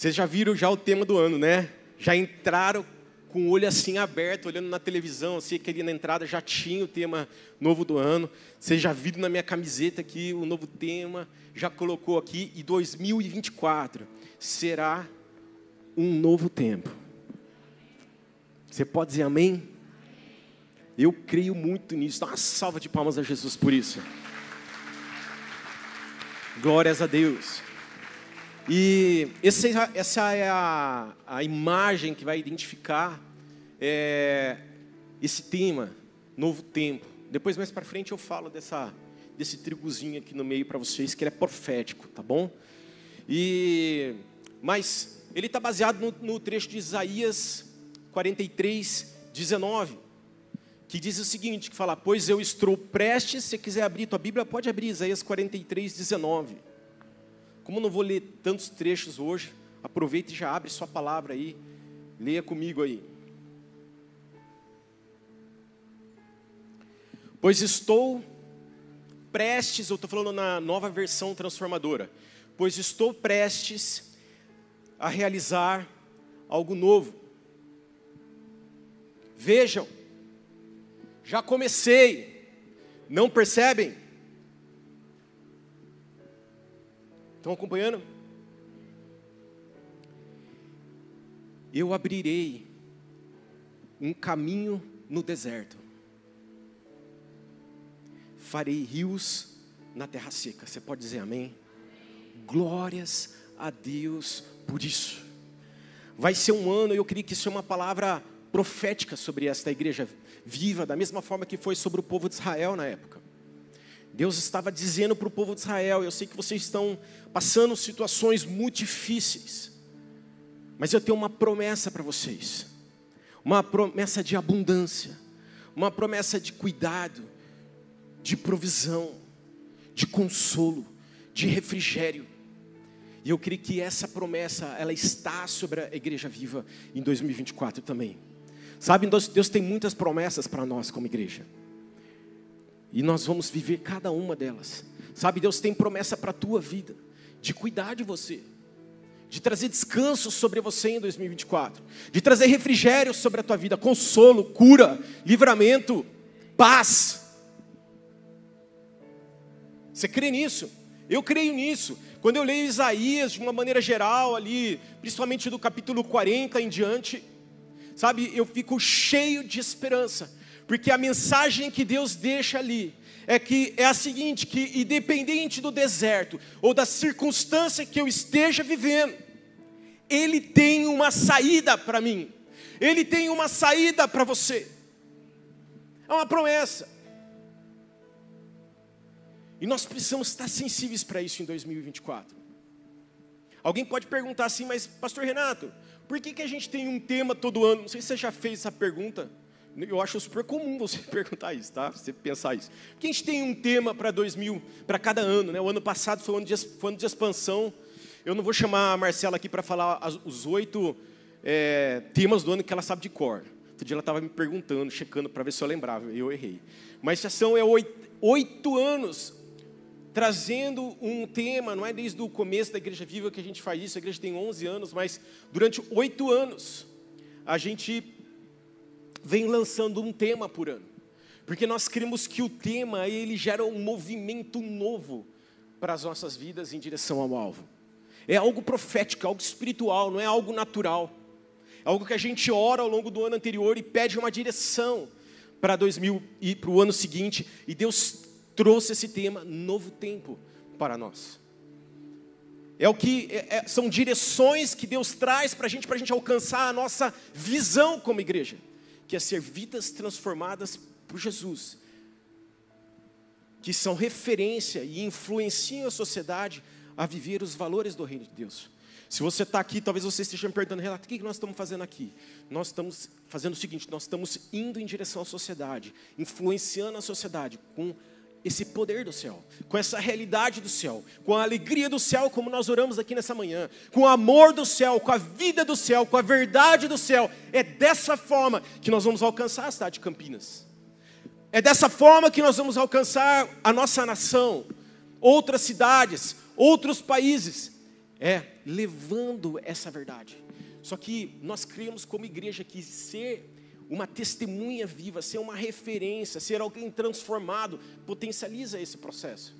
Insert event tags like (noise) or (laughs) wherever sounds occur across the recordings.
Vocês já viram já o tema do ano, né? Já entraram com o olho assim aberto, olhando na televisão, assim, que ali na entrada já tinha o tema novo do ano. Vocês já viram na minha camiseta aqui o novo tema, já colocou aqui, e 2024 será um novo tempo. Você pode dizer amém? Eu creio muito nisso. Dá uma salva de palmas a Jesus por isso. Glórias a Deus. E essa, é a, a, imagem que vai identificar é, esse tema, novo tempo. Depois, mais para frente, eu falo dessa, desse trigozinho aqui no meio para vocês, que ele é profético, tá bom? E, mas ele está baseado no, no trecho de Isaías 43, 19, que diz o seguinte, que fala, pois eu estou prestes, se quiser abrir tua Bíblia, pode abrir Isaías 43, 19. Como não vou ler tantos trechos hoje, aproveite e já abre sua palavra aí. Leia comigo aí. Pois estou prestes, eu estou falando na nova versão transformadora, pois estou prestes a realizar algo novo. Vejam, já comecei, não percebem? Estão acompanhando? Eu abrirei um caminho no deserto. Farei rios na terra seca. Você pode dizer amém? Glórias a Deus por isso. Vai ser um ano, eu queria que isso é uma palavra profética sobre esta igreja viva, da mesma forma que foi sobre o povo de Israel na época. Deus estava dizendo para o povo de Israel: Eu sei que vocês estão passando situações muito difíceis, mas eu tenho uma promessa para vocês, uma promessa de abundância, uma promessa de cuidado, de provisão, de consolo, de refrigério. E eu creio que essa promessa, ela está sobre a igreja viva em 2024 também. Sabe, Deus tem muitas promessas para nós como igreja. E nós vamos viver cada uma delas. Sabe, Deus tem promessa para a tua vida, de cuidar de você, de trazer descanso sobre você em 2024, de trazer refrigério sobre a tua vida, consolo, cura, livramento, paz. Você crê nisso? Eu creio nisso. Quando eu leio Isaías de uma maneira geral ali, principalmente do capítulo 40 em diante, sabe, eu fico cheio de esperança porque a mensagem que Deus deixa ali é que é a seguinte, que independente do deserto ou da circunstância que eu esteja vivendo, ele tem uma saída para mim. Ele tem uma saída para você. É uma promessa. E nós precisamos estar sensíveis para isso em 2024. Alguém pode perguntar assim, mas pastor Renato, por que, que a gente tem um tema todo ano? Não sei se você já fez essa pergunta. Eu acho super comum você (laughs) perguntar isso, tá? Você pensar isso. Porque a gente tem um tema para 2000, para cada ano, né? O ano passado foi um ano de, foi um ano de expansão. Eu não vou chamar a Marcela aqui para falar as, os oito é, temas do ano que ela sabe de cor. Outro dia ela estava me perguntando, checando para ver se eu lembrava, eu errei. Mas já são é oito, oito anos trazendo um tema, não é desde o começo da Igreja Viva que a gente faz isso, a igreja tem 11 anos, mas durante oito anos a gente vem lançando um tema por ano. Porque nós cremos que o tema ele gera um movimento novo para as nossas vidas em direção ao alvo. É algo profético, algo espiritual, não é algo natural. É algo que a gente ora ao longo do ano anterior e pede uma direção para 2000 e para o ano seguinte, e Deus trouxe esse tema novo tempo para nós. É o que é, é são direções que Deus traz para a gente, para a gente alcançar a nossa visão como igreja que é ser vidas transformadas por Jesus, que são referência e influenciam a sociedade a viver os valores do reino de Deus. Se você está aqui, talvez você esteja me perguntando, Renato, o que nós estamos fazendo aqui? Nós estamos fazendo o seguinte: nós estamos indo em direção à sociedade, influenciando a sociedade com esse poder do céu, com essa realidade do céu, com a alegria do céu, como nós oramos aqui nessa manhã, com o amor do céu, com a vida do céu, com a verdade do céu. É dessa forma que nós vamos alcançar a cidade de Campinas. É dessa forma que nós vamos alcançar a nossa nação, outras cidades, outros países. É, levando essa verdade. Só que nós cremos como igreja que ser uma testemunha viva, ser uma referência, ser alguém transformado, potencializa esse processo.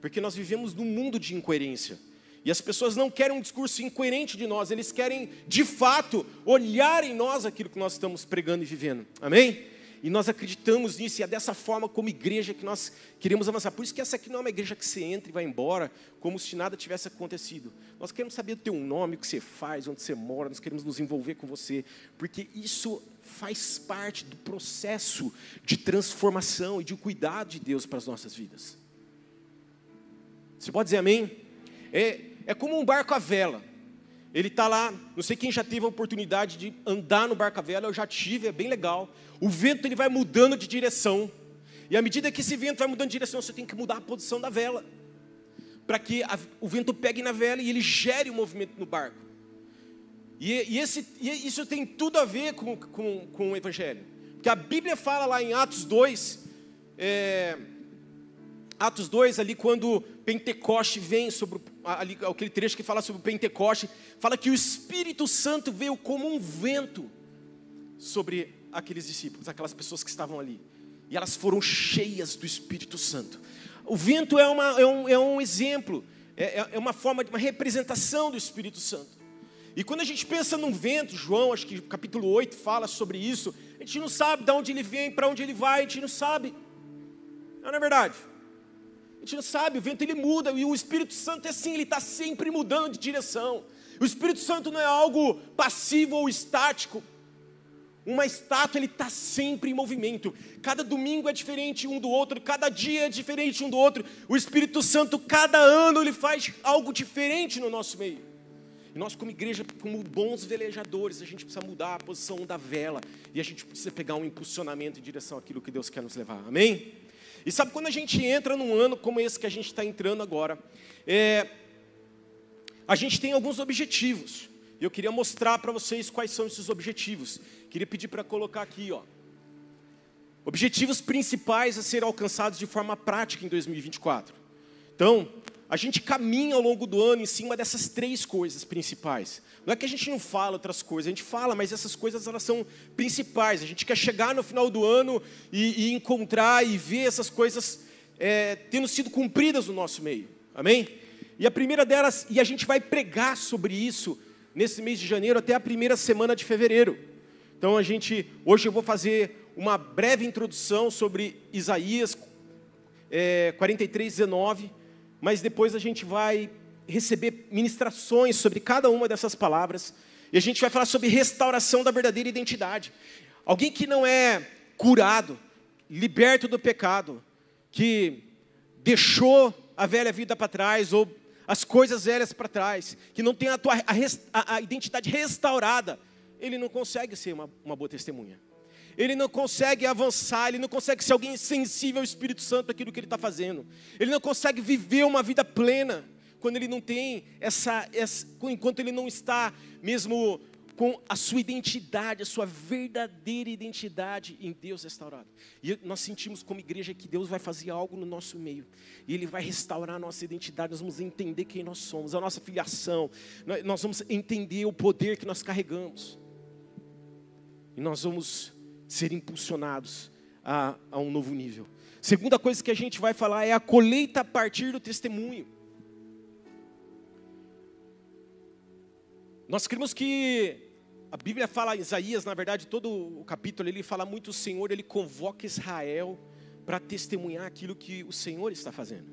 Porque nós vivemos num mundo de incoerência. E as pessoas não querem um discurso incoerente de nós, eles querem, de fato, olhar em nós aquilo que nós estamos pregando e vivendo. Amém? E nós acreditamos nisso, e é dessa forma, como igreja, que nós queremos avançar. Por isso que essa aqui não é uma igreja que você entra e vai embora, como se nada tivesse acontecido. Nós queremos saber o teu nome, o que você faz, onde você mora, nós queremos nos envolver com você, porque isso faz parte do processo de transformação e de cuidado de Deus para as nossas vidas. Você pode dizer amém? É, é como um barco à vela. Ele está lá, não sei quem já teve a oportunidade de andar no barco à vela, eu já tive, é bem legal. O vento ele vai mudando de direção. E à medida que esse vento vai mudando de direção, você tem que mudar a posição da vela. Para que a, o vento pegue na vela e ele gere o movimento no barco. E, e, esse, e isso tem tudo a ver com, com, com, o Evangelho. Porque a Bíblia fala lá em Atos 2, é, Atos 2, ali quando Pentecoste vem sobre ali, aquele trecho que fala sobre Pentecoste, fala que o Espírito Santo veio como um vento sobre aqueles discípulos, aquelas pessoas que estavam ali. E elas foram cheias do Espírito Santo. O vento é, uma, é, um, é um, exemplo, é, é, é uma forma, uma representação do Espírito Santo. E quando a gente pensa num vento, João, acho que capítulo 8 fala sobre isso, a gente não sabe de onde ele vem, para onde ele vai, a gente não sabe. Não é verdade? A gente não sabe, o vento ele muda, e o Espírito Santo é assim, ele está sempre mudando de direção. O Espírito Santo não é algo passivo ou estático. Uma estátua ele está sempre em movimento. Cada domingo é diferente um do outro, cada dia é diferente um do outro. O Espírito Santo, cada ano, ele faz algo diferente no nosso meio. E nós, como igreja, como bons velejadores, a gente precisa mudar a posição da vela e a gente precisa pegar um impulsionamento em direção àquilo que Deus quer nos levar. Amém? E sabe quando a gente entra num ano como esse que a gente está entrando agora, é, a gente tem alguns objetivos. E eu queria mostrar para vocês quais são esses objetivos. Queria pedir para colocar aqui, ó. Objetivos principais a serem alcançados de forma prática em 2024. Então, a gente caminha ao longo do ano em cima dessas três coisas principais. Não é que a gente não fala outras coisas, a gente fala, mas essas coisas elas são principais. A gente quer chegar no final do ano e, e encontrar e ver essas coisas é, tendo sido cumpridas no nosso meio. Amém? E a primeira delas, e a gente vai pregar sobre isso nesse mês de janeiro até a primeira semana de fevereiro. Então a gente, hoje eu vou fazer uma breve introdução sobre Isaías é, 43, 19 mas depois a gente vai receber ministrações sobre cada uma dessas palavras, e a gente vai falar sobre restauração da verdadeira identidade. Alguém que não é curado, liberto do pecado, que deixou a velha vida para trás, ou as coisas velhas para trás, que não tem a, tua, a, a, identidade restaurada, ele não consegue ser uma, uma boa testemunha ele não consegue avançar, ele não consegue ser alguém sensível ao Espírito Santo aquilo que ele está fazendo. Ele não consegue viver uma vida plena quando ele não tem essa, essa, enquanto ele não está mesmo com a sua identidade, a sua verdadeira identidade em Deus restaurada. E nós sentimos como igreja que Deus vai fazer algo no nosso meio. E Ele vai restaurar a nossa identidade. Nós vamos entender quem nós somos, a nossa filiação. Nós vamos entender o poder que nós carregamos. E nós vamos ser impulsionados a, a um novo nível. Segunda coisa que a gente vai falar é a colheita a partir do testemunho. Nós cremos que a Bíblia fala, Isaías, na verdade, todo o capítulo, ele fala muito o Senhor, ele convoca Israel para testemunhar aquilo que o Senhor está fazendo.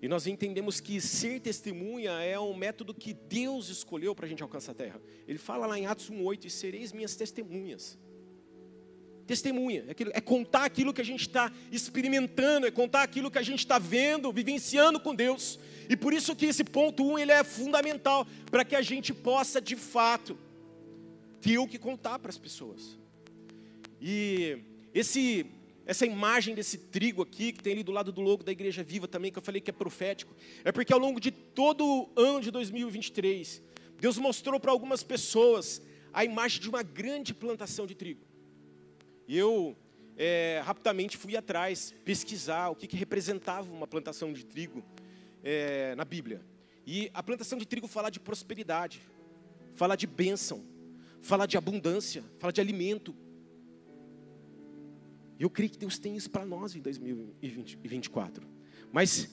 E nós entendemos que ser testemunha é um método que Deus escolheu para a gente alcançar a terra. Ele fala lá em Atos 1,8: E sereis minhas testemunhas testemunha, é, é contar aquilo que a gente está experimentando, é contar aquilo que a gente está vendo, vivenciando com Deus. E por isso que esse ponto 1 um, ele é fundamental para que a gente possa de fato ter o que contar para as pessoas. E esse essa imagem desse trigo aqui, que tem ali do lado do logo da Igreja Viva também, que eu falei que é profético, é porque ao longo de todo o ano de 2023, Deus mostrou para algumas pessoas a imagem de uma grande plantação de trigo. E eu é, rapidamente fui atrás, pesquisar o que, que representava uma plantação de trigo é, na Bíblia. E a plantação de trigo fala de prosperidade, fala de bênção, fala de abundância, fala de alimento. E eu creio que Deus tem isso para nós em 2024. Mas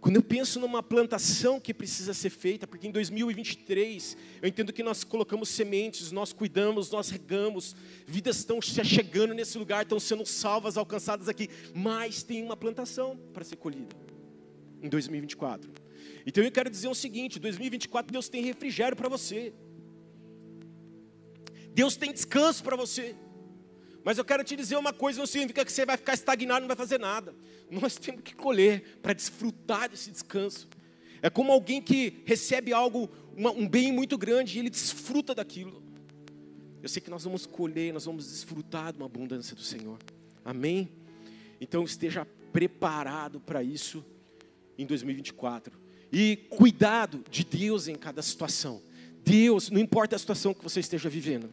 quando eu penso numa plantação que precisa ser feita, porque em 2023 eu entendo que nós colocamos sementes, nós cuidamos, nós regamos, vidas estão chegando nesse lugar, estão sendo salvas, alcançadas aqui, mas tem uma plantação para ser colhida em 2024. Então eu quero dizer o seguinte: 2024 Deus tem refrigério para você, Deus tem descanso para você. Mas eu quero te dizer uma coisa, não significa que você vai ficar estagnado, não vai fazer nada. Nós temos que colher para desfrutar desse descanso. É como alguém que recebe algo, uma, um bem muito grande e ele desfruta daquilo. Eu sei que nós vamos colher, nós vamos desfrutar de uma abundância do Senhor. Amém? Então esteja preparado para isso em 2024. E cuidado de Deus em cada situação. Deus, não importa a situação que você esteja vivendo.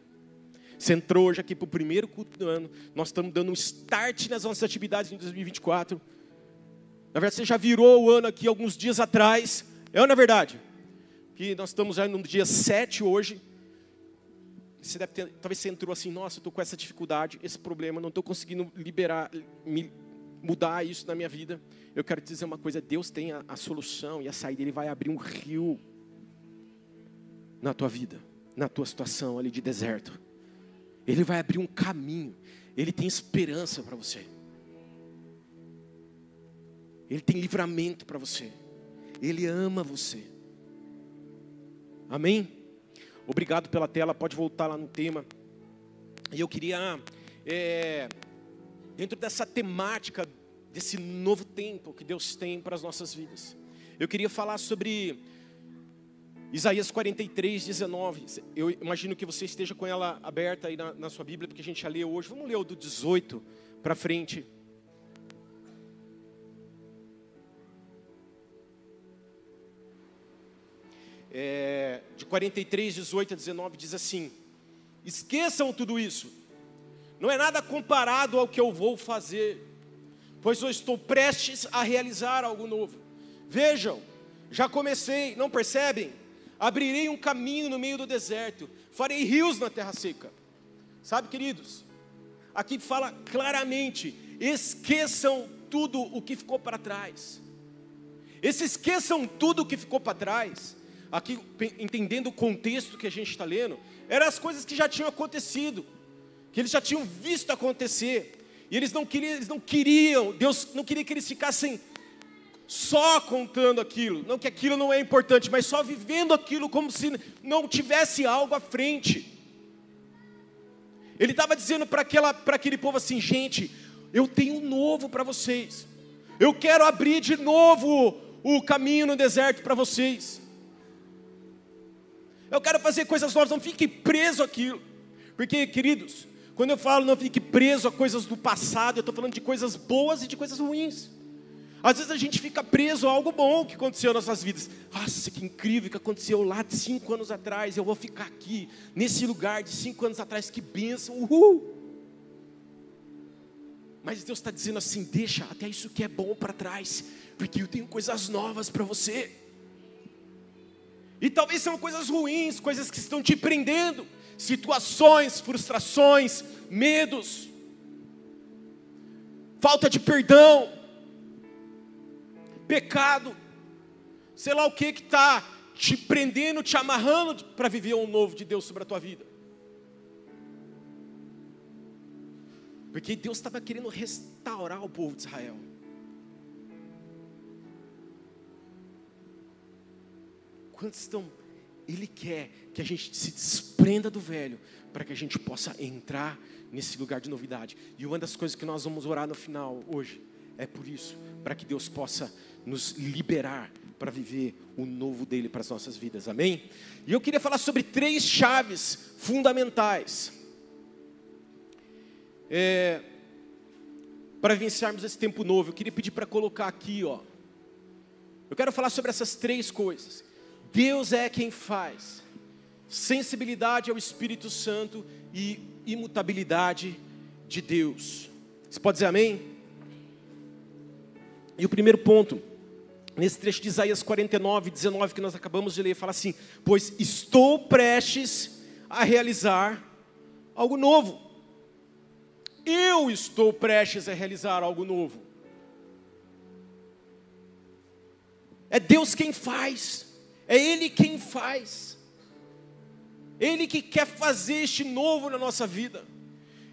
Você entrou hoje aqui para o primeiro culto do ano. Nós estamos dando um start nas nossas atividades em 2024. Na verdade, você já virou o ano aqui alguns dias atrás. É ou não é verdade? Que nós estamos já no dia 7 hoje. Você deve ter, talvez você entrou assim, nossa, eu estou com essa dificuldade, esse problema, não estou conseguindo liberar, me, mudar isso na minha vida. Eu quero te dizer uma coisa: Deus tem a, a solução e a saída, Ele vai abrir um rio na tua vida, na tua situação ali de deserto. Ele vai abrir um caminho. Ele tem esperança para você. Ele tem livramento para você. Ele ama você. Amém? Obrigado pela tela. Pode voltar lá no tema. E eu queria, é, dentro dessa temática, desse novo tempo que Deus tem para as nossas vidas, eu queria falar sobre Isaías 43, 19. Eu imagino que você esteja com ela aberta aí na, na sua Bíblia, porque a gente já leu hoje. Vamos ler o do 18 para frente. É, de 43, 18 a 19, diz assim: Esqueçam tudo isso, não é nada comparado ao que eu vou fazer, pois eu estou prestes a realizar algo novo. Vejam, já comecei, não percebem? Abrirei um caminho no meio do deserto, farei rios na terra seca. Sabe, queridos? Aqui fala claramente: esqueçam tudo o que ficou para trás. Esse esqueçam tudo o que ficou para trás, aqui entendendo o contexto que a gente está lendo, eram as coisas que já tinham acontecido, que eles já tinham visto acontecer, e eles não queriam, eles não queriam, Deus não queria que eles ficassem só contando aquilo, não que aquilo não é importante, mas só vivendo aquilo como se não tivesse algo à frente. Ele estava dizendo para aquele povo assim: gente, eu tenho um novo para vocês, eu quero abrir de novo o caminho no deserto para vocês. Eu quero fazer coisas novas, não fique preso aquilo, porque, queridos, quando eu falo não fique preso a coisas do passado, eu estou falando de coisas boas e de coisas ruins. Às vezes a gente fica preso a algo bom que aconteceu nas nossas vidas. Nossa, que incrível que aconteceu lá de cinco anos atrás. Eu vou ficar aqui, nesse lugar de cinco anos atrás. Que bênção, uhul. Mas Deus está dizendo assim: deixa até isso que é bom para trás, porque eu tenho coisas novas para você. E talvez são coisas ruins, coisas que estão te prendendo, situações, frustrações, medos, falta de perdão pecado, sei lá o que que está te prendendo, te amarrando para viver um novo de Deus sobre a tua vida. Porque Deus estava querendo restaurar o povo de Israel. Quantos estão? Ele quer que a gente se desprenda do velho, para que a gente possa entrar nesse lugar de novidade. E uma das coisas que nós vamos orar no final hoje é por isso, para que Deus possa nos liberar para viver o novo dele para as nossas vidas, amém? E eu queria falar sobre três chaves fundamentais é, para vencermos esse tempo novo. Eu queria pedir para colocar aqui, ó. Eu quero falar sobre essas três coisas. Deus é quem faz sensibilidade ao Espírito Santo e imutabilidade de Deus. Você pode dizer amém? E o primeiro ponto nesse trecho de Isaías 49, 19 que nós acabamos de ler, fala assim: Pois estou prestes a realizar algo novo. Eu estou prestes a realizar algo novo. É Deus quem faz, é Ele quem faz, Ele que quer fazer este novo na nossa vida.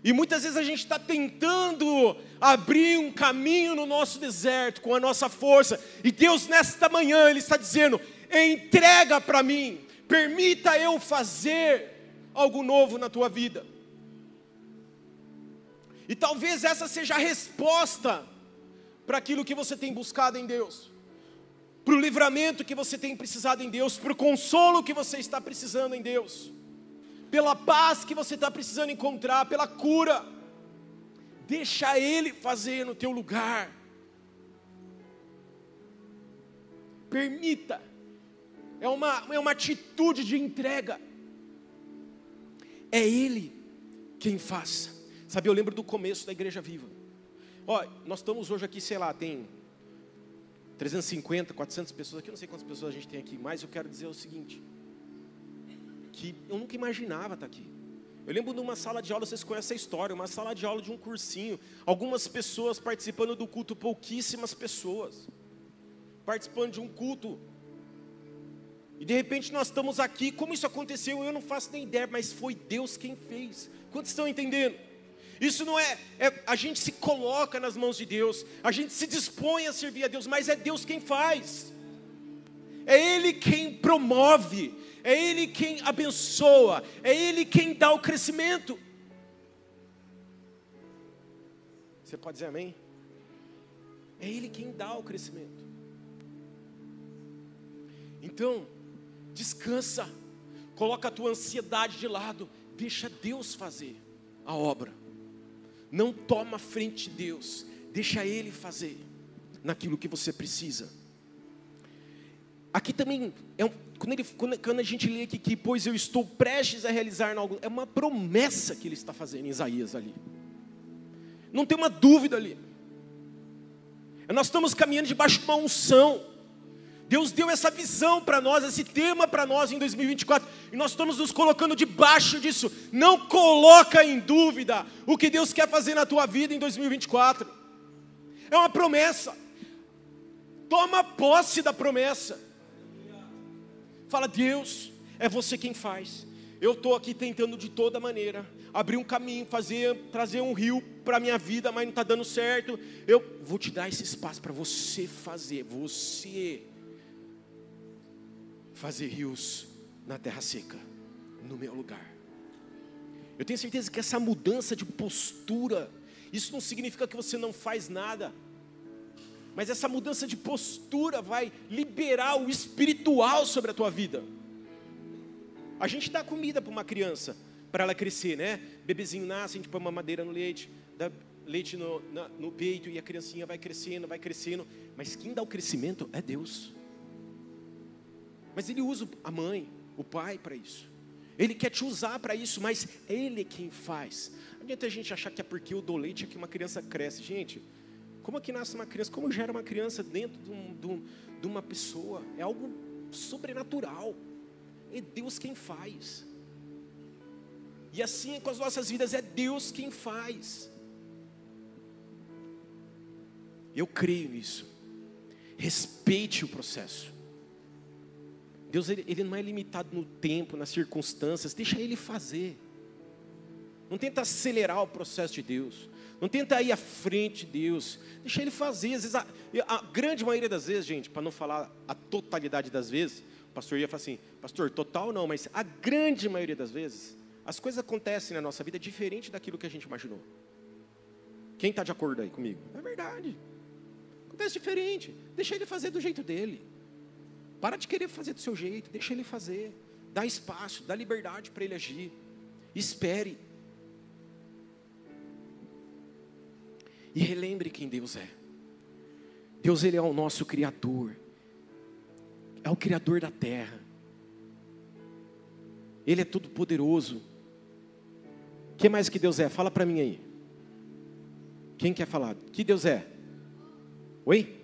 E muitas vezes a gente está tentando abrir um caminho no nosso deserto com a nossa força, e Deus nesta manhã Ele está dizendo: entrega para mim, permita eu fazer algo novo na tua vida. E talvez essa seja a resposta para aquilo que você tem buscado em Deus, para o livramento que você tem precisado em Deus, para o consolo que você está precisando em Deus pela paz que você está precisando encontrar, pela cura. Deixa Ele fazer no teu lugar. Permita. É uma, é uma atitude de entrega. É Ele quem faz. Sabe, eu lembro do começo da Igreja Viva. Ó, nós estamos hoje aqui, sei lá, tem 350, 400 pessoas aqui, não sei quantas pessoas a gente tem aqui, mas eu quero dizer o seguinte: que eu nunca imaginava estar aqui. Eu lembro de uma sala de aula, vocês conhecem a história, uma sala de aula de um cursinho, algumas pessoas participando do culto, pouquíssimas pessoas participando de um culto. E de repente nós estamos aqui, como isso aconteceu, eu não faço nem ideia, mas foi Deus quem fez. Quantos estão entendendo? Isso não é, é, a gente se coloca nas mãos de Deus, a gente se dispõe a servir a Deus, mas é Deus quem faz. É Ele quem promove, é Ele quem abençoa, é Ele quem dá o crescimento. Você pode dizer amém? É Ele quem dá o crescimento. Então, descansa, coloca a tua ansiedade de lado, deixa Deus fazer a obra. Não toma frente de Deus, deixa Ele fazer naquilo que você precisa. Aqui também, é um, quando, ele, quando, quando, a gente lê aqui que, pois eu estou prestes a realizar algo, é uma promessa que ele está fazendo em Isaías ali. Não tem uma dúvida ali. Nós estamos caminhando debaixo de uma unção. Deus deu essa visão para nós, esse tema para nós em 2024, e nós estamos nos colocando debaixo disso. Não coloca em dúvida o que Deus quer fazer na tua vida em 2024. É uma promessa. Toma posse da promessa. Fala, Deus, é você quem faz. Eu estou aqui tentando de toda maneira abrir um caminho, fazer, trazer um rio para a minha vida, mas não está dando certo. Eu vou te dar esse espaço para você fazer, você fazer rios na terra seca, no meu lugar. Eu tenho certeza que essa mudança de postura, isso não significa que você não faz nada. Mas essa mudança de postura vai liberar o espiritual sobre a tua vida. A gente dá comida para uma criança, para ela crescer, né? Bebezinho nasce, a gente põe uma madeira no leite, dá leite no, na, no peito e a criancinha vai crescendo, vai crescendo. Mas quem dá o crescimento é Deus. Mas Ele usa a mãe, o pai para isso. Ele quer te usar para isso, mas Ele é quem faz. Não adianta a gente achar que é porque eu dou leite é que uma criança cresce. Gente, como é que nasce uma criança? Como gera uma criança dentro de, um, de, um, de uma pessoa? É algo sobrenatural. É Deus quem faz. E assim é com as nossas vidas, é Deus quem faz. Eu creio nisso. Respeite o processo. Deus ele, ele, não é limitado no tempo, nas circunstâncias. Deixa Ele fazer. Não tenta acelerar o processo de Deus. Não tenta ir à frente de Deus. Deixa Ele fazer. Às vezes, a, a grande maioria das vezes, gente, para não falar a totalidade das vezes, o pastor ia falar assim, pastor, total não, mas a grande maioria das vezes, as coisas acontecem na nossa vida diferente daquilo que a gente imaginou. Quem está de acordo aí comigo? É verdade. Acontece diferente. Deixa ele fazer do jeito dele. Para de querer fazer do seu jeito. Deixa ele fazer. Dá espaço, dá liberdade para ele agir. Espere. E relembre quem Deus é. Deus ele é o nosso criador. É o criador da terra. Ele é todo poderoso. Que mais que Deus é? Fala para mim aí. Quem quer falar? Que Deus é? Oi?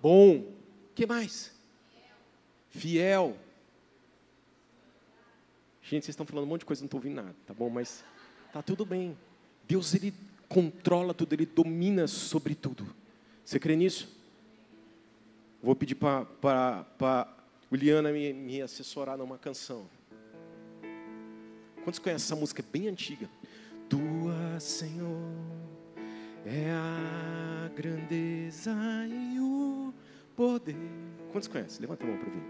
Bom. Que mais? Fiel. Gente, vocês estão falando um monte de coisa, não estou ouvindo nada, tá bom? Mas tá tudo bem. Deus, Ele controla tudo, Ele domina sobre tudo. Você crê nisso? Vou pedir para Juliana me, me assessorar numa canção. Quantos conhecem essa música? É bem antiga. Tua, Senhor, é a grandeza e o poder. Quantos conhecem? Levanta a mão para ver.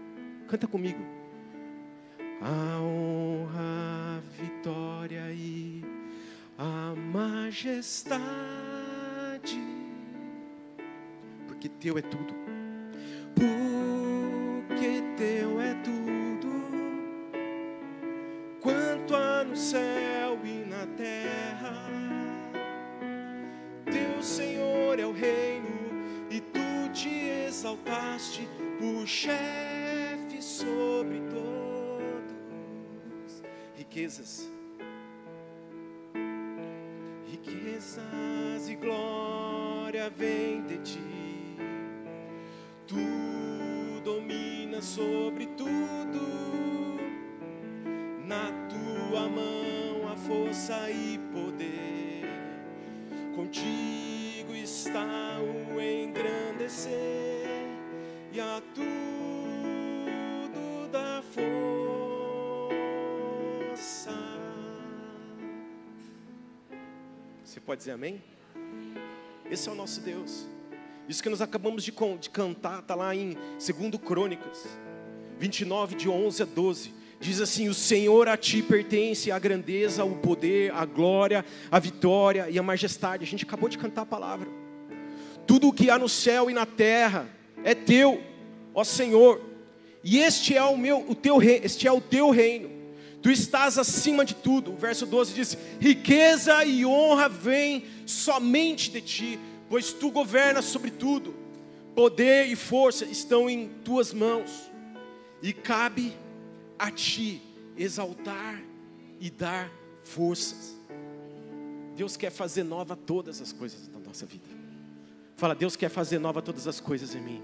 Canta comigo. A honra, a vitória e a majestade. Porque teu é tudo. Porque teu é tudo. Quanto há no céu e na terra. Teu Senhor é o reino e tu te exaltaste por chefe sobre todos. Riquezas vem de ti. Tu dominas sobre tudo. Na tua mão a força e poder. Contigo está o engrandecer e a tudo dá força. Você pode dizer amém? Esse é o nosso Deus. Isso que nós acabamos de, de cantar, está lá em 2 Crônicas, 29, de 11 a 12. Diz assim: O Senhor a ti pertence a grandeza, o poder, a glória, a vitória e a majestade. A gente acabou de cantar a palavra. Tudo o que há no céu e na terra é teu, ó Senhor. E este é o meu, o teu este é o teu reino. Tu estás acima de tudo. O verso 12 diz: Riqueza e honra vêm somente de ti, pois tu governas sobre tudo. Poder e força estão em tuas mãos. E cabe a ti exaltar e dar forças. Deus quer fazer nova todas as coisas da nossa vida. Fala, Deus quer fazer nova todas as coisas em mim.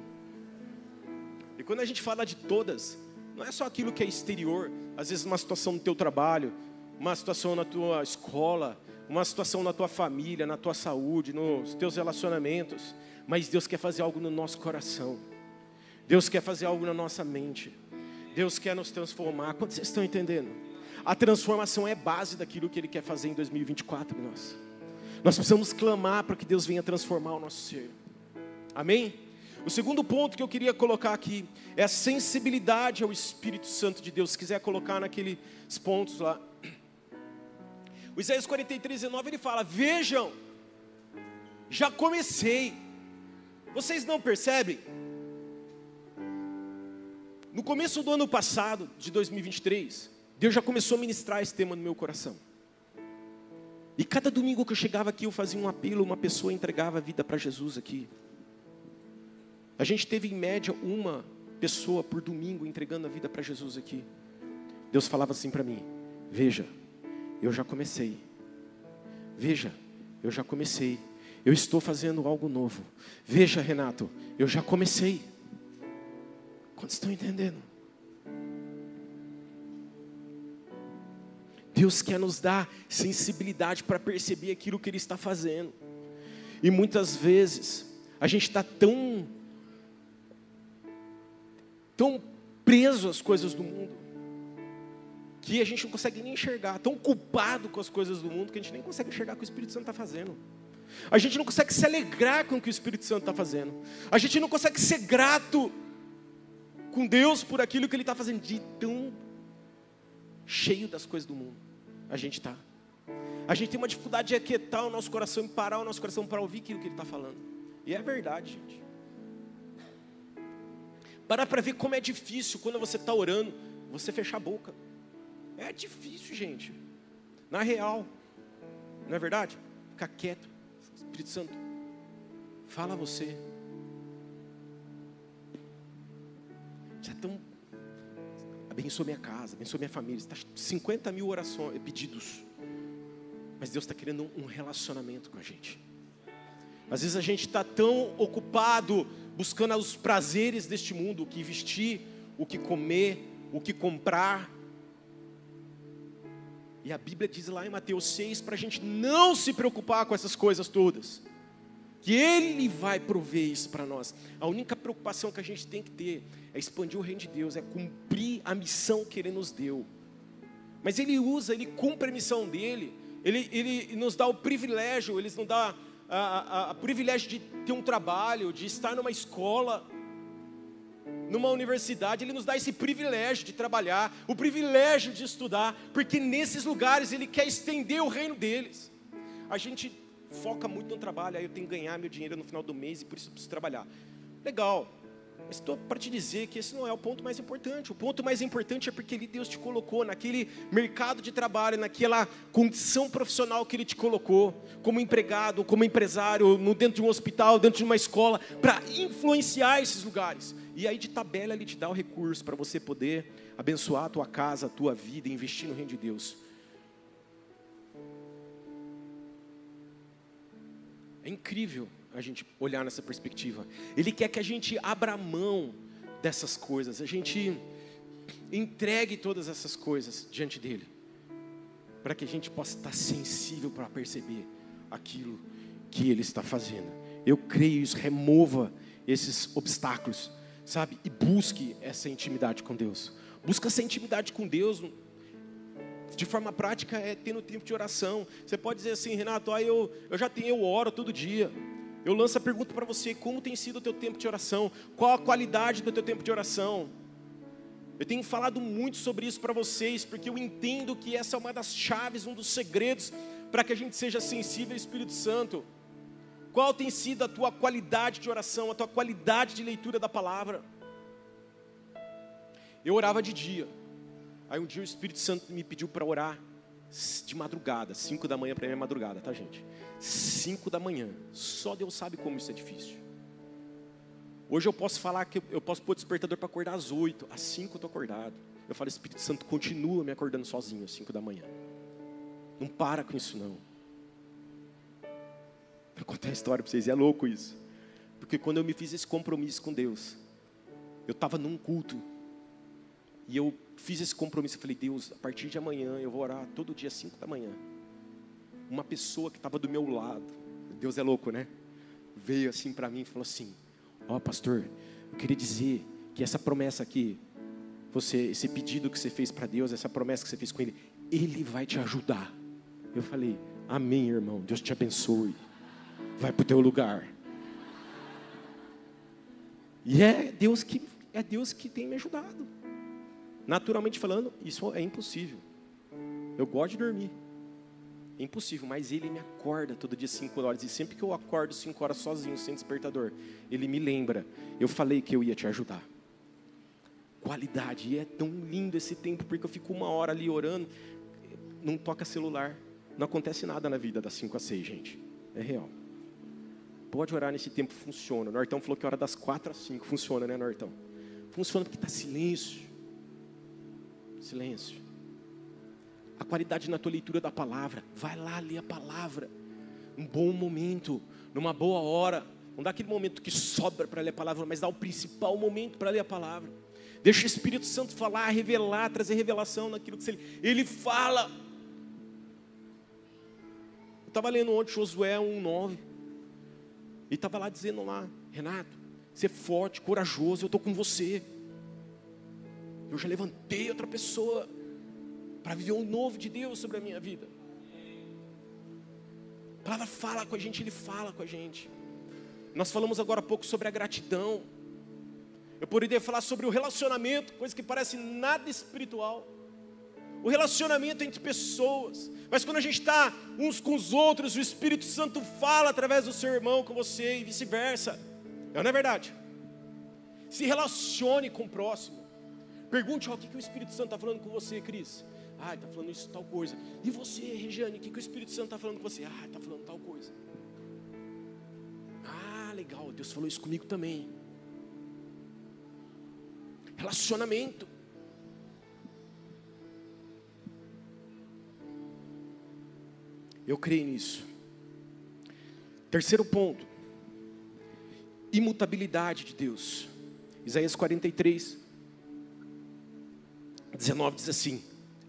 E quando a gente fala de todas, não é só aquilo que é exterior, às vezes uma situação no teu trabalho, uma situação na tua escola, uma situação na tua família, na tua saúde, nos teus relacionamentos, mas Deus quer fazer algo no nosso coração. Deus quer fazer algo na nossa mente. Deus quer nos transformar. Quantos vocês estão entendendo? A transformação é base daquilo que Ele quer fazer em 2024 em nós. Nós precisamos clamar para que Deus venha transformar o nosso ser. Amém? O segundo ponto que eu queria colocar aqui é a sensibilidade ao Espírito Santo de Deus. Se quiser colocar naqueles pontos lá. O Isaías 43, 19 ele fala: Vejam, já comecei. Vocês não percebem? No começo do ano passado, de 2023, Deus já começou a ministrar esse tema no meu coração. E cada domingo que eu chegava aqui, eu fazia um apelo, uma pessoa entregava a vida para Jesus aqui. A gente teve em média uma pessoa por domingo entregando a vida para Jesus aqui. Deus falava assim para mim: Veja, eu já comecei. Veja, eu já comecei. Eu estou fazendo algo novo. Veja, Renato, eu já comecei. Quantos estão entendendo? Deus quer nos dar sensibilidade para perceber aquilo que Ele está fazendo. E muitas vezes a gente está tão, tão preso às coisas do mundo, que a gente não consegue nem enxergar, tão culpado com as coisas do mundo, que a gente nem consegue enxergar o que o Espírito Santo está fazendo. A gente não consegue se alegrar com o que o Espírito Santo está fazendo. A gente não consegue ser grato com Deus por aquilo que Ele está fazendo, de tão cheio das coisas do mundo. A gente está. A gente tem uma dificuldade de aquietar o nosso coração e parar o nosso coração para ouvir aquilo que Ele está falando. E é verdade, gente. Parar para ver como é difícil quando você está orando, você fechar a boca. É difícil, gente. Na real, não é verdade? Ficar quieto. Espírito Santo, fala você. Já tão. Abençoa minha casa, abençoa minha família. Está 50 mil orações, pedidos. Mas Deus está querendo um relacionamento com a gente. Às vezes a gente está tão ocupado buscando os prazeres deste mundo, o que vestir, o que comer, o que comprar. E a Bíblia diz lá em Mateus 6 para a gente não se preocupar com essas coisas todas, que Ele vai prover isso para nós. A única preocupação que a gente tem que ter é expandir o reino de Deus, é cumprir a missão que Ele nos deu. Mas Ele usa, Ele cumpre a missão dele, Ele, ele nos dá o privilégio, Ele nos dá a, a, a privilégio de ter um trabalho, de estar numa escola, numa universidade, Ele nos dá esse privilégio de trabalhar, o privilégio de estudar, porque nesses lugares Ele quer estender o reino deles. A gente foca muito no trabalho, aí eu tenho que ganhar meu dinheiro no final do mês e por isso eu preciso trabalhar. Legal, estou para te dizer que esse não é o ponto mais importante. O ponto mais importante é porque Deus te colocou naquele mercado de trabalho, naquela condição profissional que Ele te colocou, como empregado, como empresário, dentro de um hospital, dentro de uma escola, para influenciar esses lugares. E aí de tabela Ele te dá o recurso para você poder abençoar a tua casa, a tua vida, investir no reino de Deus. É incrível a gente olhar nessa perspectiva. Ele quer que a gente abra mão dessas coisas, a gente entregue todas essas coisas diante dele, para que a gente possa estar sensível para perceber aquilo que ele está fazendo. Eu creio isso, remova esses obstáculos, sabe? E busque essa intimidade com Deus. Busca essa intimidade com Deus de forma prática é tendo tempo de oração. Você pode dizer assim, Renato, ah, eu, eu já tenho, eu oro todo dia. Eu lanço a pergunta para você: como tem sido o teu tempo de oração? Qual a qualidade do teu tempo de oração? Eu tenho falado muito sobre isso para vocês, porque eu entendo que essa é uma das chaves, um dos segredos para que a gente seja sensível ao Espírito Santo. Qual tem sido a tua qualidade de oração, a tua qualidade de leitura da palavra? Eu orava de dia. Aí um dia o Espírito Santo me pediu para orar de madrugada, 5 da manhã para mim é madrugada, tá gente? 5 da manhã. Só Deus sabe como isso é difícil. Hoje eu posso falar que eu posso pôr despertador para acordar às 8, às 5 eu estou acordado. Eu falo, Espírito Santo, continua me acordando sozinho às 5 da manhã. Não para com isso não. Vou contar a história para vocês, é louco isso. Porque quando eu me fiz esse compromisso com Deus, eu estava num culto, e eu fiz esse compromisso, eu falei, Deus, a partir de amanhã eu vou orar todo dia às 5 da manhã uma pessoa que estava do meu lado, Deus é louco, né? Veio assim para mim e falou assim: Ó, oh, pastor, eu queria dizer que essa promessa aqui, você, esse pedido que você fez para Deus, essa promessa que você fez com Ele, Ele vai te ajudar. Eu falei: Amém, irmão, Deus te abençoe. Vai para o teu lugar. E é Deus que é Deus que tem me ajudado. Naturalmente falando, isso é impossível. Eu gosto de dormir. É impossível, mas ele me acorda todo dia 5 horas. E sempre que eu acordo 5 horas sozinho, sem despertador, ele me lembra. Eu falei que eu ia te ajudar. Qualidade. E é tão lindo esse tempo, porque eu fico uma hora ali orando, não toca celular. Não acontece nada na vida das 5 às 6, gente. É real. Pode orar nesse tempo, funciona. O Nortão falou que hora das 4 às 5 funciona, né, Nortão? Funciona porque está silêncio. Silêncio a qualidade na tua leitura da palavra. Vai lá ler a palavra. Um bom momento, numa boa hora. Não dá aquele momento que sobra para ler a palavra, mas dá o principal momento para ler a palavra. Deixa o Espírito Santo falar, revelar, trazer revelação naquilo que ele, ele fala. Eu estava lendo ontem Josué 1,9. E estava lá dizendo lá, Renato, ser forte, corajoso, eu estou com você. Eu já levantei outra pessoa para viver um novo de Deus sobre a minha vida. A palavra fala com a gente, Ele fala com a gente. Nós falamos agora há pouco sobre a gratidão. Eu poderia falar sobre o relacionamento, coisa que parece nada espiritual. O relacionamento entre pessoas. Mas quando a gente está uns com os outros, o Espírito Santo fala através do seu irmão com você e vice-versa. É, não é verdade? Se relacione com o próximo. Pergunte o que, que o Espírito Santo está falando com você, Cris. Ah, está falando isso, tal coisa. E você, Regiane, o que, que o Espírito Santo está falando com você? Ah, está falando tal coisa. Ah, legal, Deus falou isso comigo também. Relacionamento. Eu creio nisso. Terceiro ponto. imutabilidade de Deus. Isaías 43, 19 diz assim: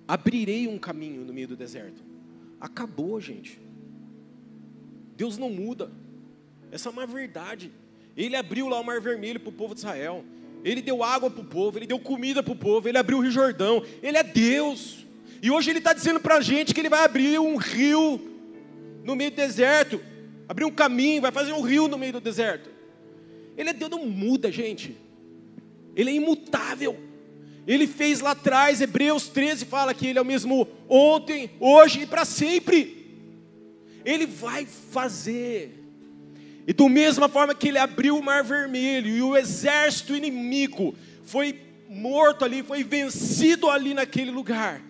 Abrirei um caminho no meio do deserto. Acabou, gente. Deus não muda. Essa é uma verdade. Ele abriu lá o Mar Vermelho para o povo de Israel. Ele deu água para o povo, ele deu comida para o povo, ele abriu o Rio Jordão. Ele é Deus. E hoje ele está dizendo para a gente que ele vai abrir um rio no meio do deserto. Abrir um caminho, vai fazer um rio no meio do deserto. Ele é Deus, não muda, gente. Ele é imutável. Ele fez lá atrás, Hebreus 13 fala que ele é o mesmo ontem, hoje e para sempre. Ele vai fazer. E da mesma forma que ele abriu o mar vermelho e o exército inimigo foi morto ali, foi vencido ali naquele lugar.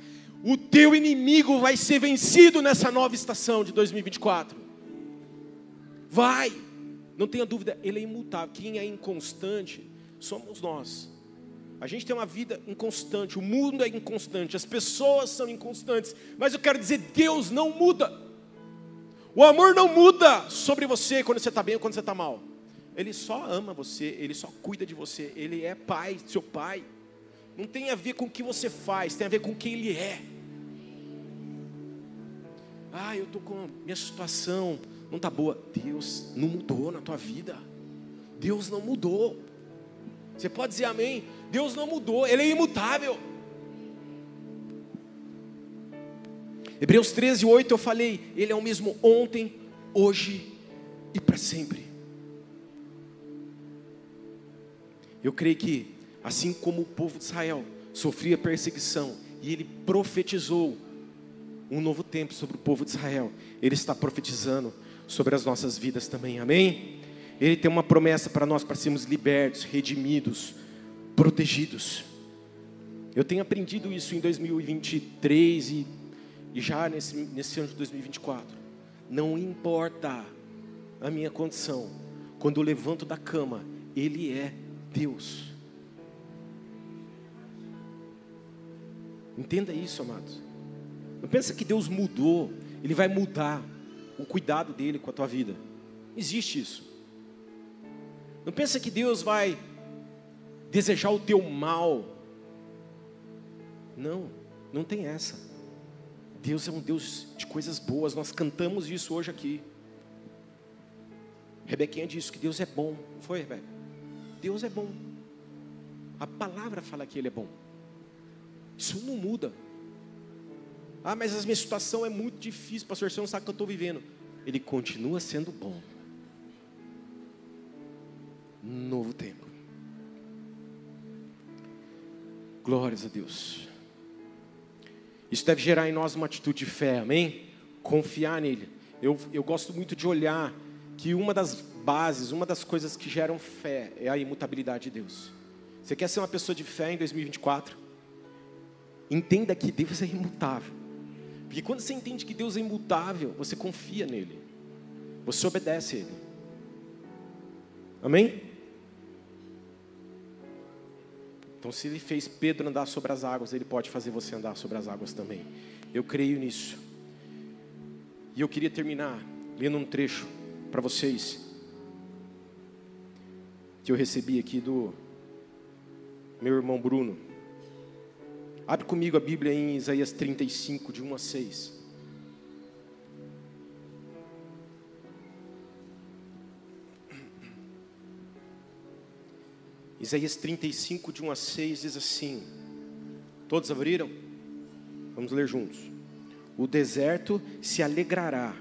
O teu inimigo vai ser vencido nessa nova estação de 2024. Vai, não tenha dúvida, ele é imutável. Quem é inconstante somos nós. A gente tem uma vida inconstante, o mundo é inconstante, as pessoas são inconstantes, mas eu quero dizer, Deus não muda. O amor não muda sobre você quando você está bem ou quando você está mal. Ele só ama você, ele só cuida de você, ele é pai, seu pai. Não tem a ver com o que você faz, tem a ver com quem ele é. Ah, eu estou com minha situação, não está boa. Deus não mudou na tua vida. Deus não mudou. Você pode dizer amém? Deus não mudou, Ele é imutável. Hebreus 13, 8 eu falei, Ele é o mesmo ontem, hoje e para sempre. Eu creio que, assim como o povo de Israel sofria perseguição, e ele profetizou um novo tempo sobre o povo de Israel, ele está profetizando sobre as nossas vidas também, amém? Ele tem uma promessa para nós, para sermos libertos, redimidos, protegidos. Eu tenho aprendido isso em 2023 e, e já nesse, nesse ano de 2024. Não importa a minha condição, quando eu levanto da cama, Ele é Deus. Entenda isso, amados. Não pensa que Deus mudou, Ele vai mudar o cuidado dele com a tua vida. Existe isso. Não pensa que Deus vai desejar o teu mal. Não, não tem essa. Deus é um Deus de coisas boas, nós cantamos isso hoje aqui. Rebequinha disse que Deus é bom. Foi, Rebeca? Deus é bom. A palavra fala que Ele é bom. Isso não muda. Ah, mas a minha situação é muito difícil, pastor, você não sabe o que eu estou vivendo. Ele continua sendo bom novo tempo. Glórias a Deus. Isso deve gerar em nós uma atitude de fé, amém? Confiar nele. Eu, eu gosto muito de olhar que uma das bases, uma das coisas que geram fé é a imutabilidade de Deus. Você quer ser uma pessoa de fé em 2024? Entenda que Deus é imutável. Porque quando você entende que Deus é imutável, você confia nele. Você obedece a ele. Amém? Então, se ele fez Pedro andar sobre as águas, ele pode fazer você andar sobre as águas também. Eu creio nisso. E eu queria terminar lendo um trecho para vocês que eu recebi aqui do meu irmão Bruno. Abre comigo a Bíblia em Isaías 35, de 1 a 6. Isaías 35, de 1 a 6, diz assim: Todos abriram? Vamos ler juntos. O deserto se alegrará,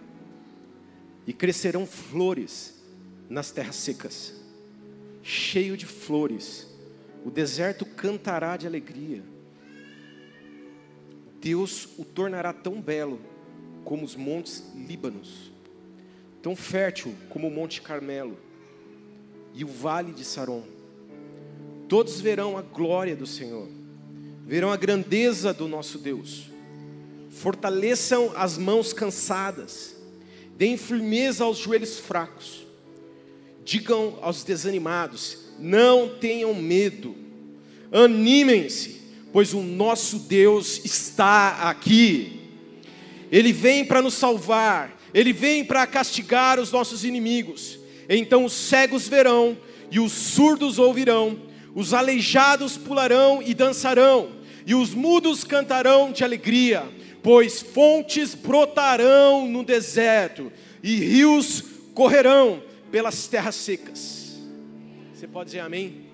e crescerão flores nas terras secas, cheio de flores, o deserto cantará de alegria. Deus o tornará tão belo como os montes Líbanos, tão fértil como o monte Carmelo e o vale de Saron Todos verão a glória do Senhor, verão a grandeza do nosso Deus. Fortaleçam as mãos cansadas, deem firmeza aos joelhos fracos. Digam aos desanimados: não tenham medo, animem-se, pois o nosso Deus está aqui. Ele vem para nos salvar, ele vem para castigar os nossos inimigos. Então os cegos verão, e os surdos ouvirão, os aleijados pularão e dançarão, e os mudos cantarão de alegria, pois fontes brotarão no deserto, e rios correrão pelas terras secas. Você pode dizer amém?